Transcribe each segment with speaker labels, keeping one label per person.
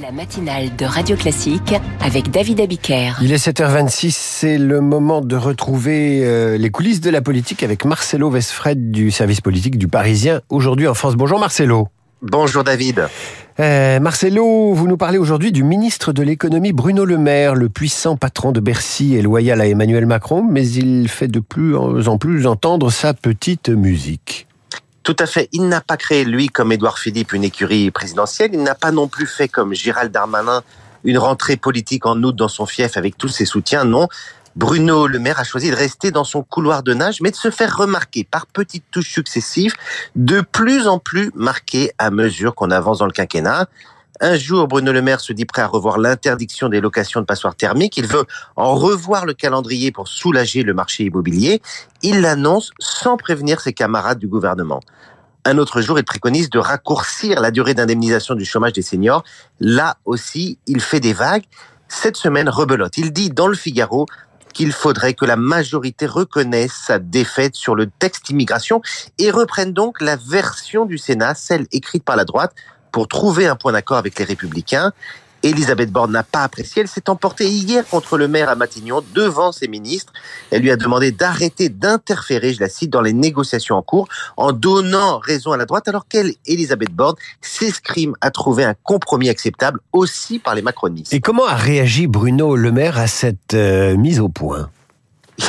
Speaker 1: La matinale de Radio Classique avec David Abiker.
Speaker 2: Il est 7h26, c'est le moment de retrouver euh, les coulisses de la politique avec Marcelo Vesfred du service politique du Parisien aujourd'hui en France. Bonjour Marcelo.
Speaker 3: Bonjour David.
Speaker 2: Euh, Marcelo, vous nous parlez aujourd'hui du ministre de l'économie Bruno Le Maire, le puissant patron de Bercy et loyal à Emmanuel Macron, mais il fait de plus en plus entendre sa petite musique.
Speaker 3: Tout à fait. Il n'a pas créé, lui, comme Édouard Philippe, une écurie présidentielle. Il n'a pas non plus fait comme Gérald Darmanin une rentrée politique en août dans son fief avec tous ses soutiens. Non. Bruno Le Maire a choisi de rester dans son couloir de nage, mais de se faire remarquer par petites touches successives, de plus en plus marquées à mesure qu'on avance dans le quinquennat. Un jour, Bruno Le Maire se dit prêt à revoir l'interdiction des locations de passoires thermiques. Il veut en revoir le calendrier pour soulager le marché immobilier. Il l'annonce sans prévenir ses camarades du gouvernement. Un autre jour, il préconise de raccourcir la durée d'indemnisation du chômage des seniors. Là aussi, il fait des vagues. Cette semaine, rebelote. Il dit dans le Figaro qu'il faudrait que la majorité reconnaisse sa défaite sur le texte immigration et reprenne donc la version du Sénat, celle écrite par la droite, pour trouver un point d'accord avec les Républicains. Elisabeth Borne n'a pas apprécié. Elle s'est emportée hier contre le maire à Matignon devant ses ministres. Elle lui a demandé d'arrêter d'interférer, je la cite, dans les négociations en cours en donnant raison à la droite alors qu'elle, Elisabeth Borne, s'escrime à trouver un compromis acceptable aussi par les macronistes.
Speaker 2: Et comment a réagi Bruno Le Maire à cette euh, mise au point?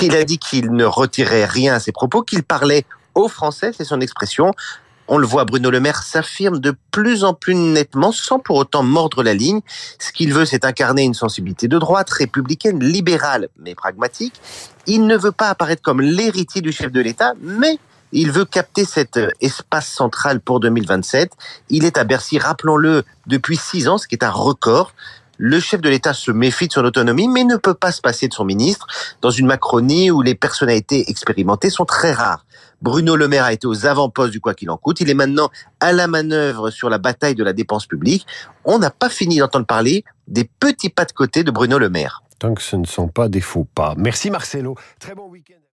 Speaker 3: Il a dit qu'il ne retirait rien à ses propos, qu'il parlait aux Français, c'est son expression, on le voit, Bruno Le Maire s'affirme de plus en plus nettement, sans pour autant mordre la ligne. Ce qu'il veut, c'est incarner une sensibilité de droite, républicaine, libérale, mais pragmatique. Il ne veut pas apparaître comme l'héritier du chef de l'État, mais il veut capter cet espace central pour 2027. Il est à Bercy, rappelons-le, depuis six ans, ce qui est un record. Le chef de l'État se méfie de son autonomie, mais ne peut pas se passer de son ministre dans une Macronie où les personnalités expérimentées sont très rares. Bruno Le Maire a été aux avant-postes du quoi qu'il en coûte. Il est maintenant à la manœuvre sur la bataille de la dépense publique. On n'a pas fini d'entendre parler des petits pas de côté de Bruno Le Maire.
Speaker 2: Tant que ce ne sont pas des faux pas. Merci Marcelo. Très bon week-end.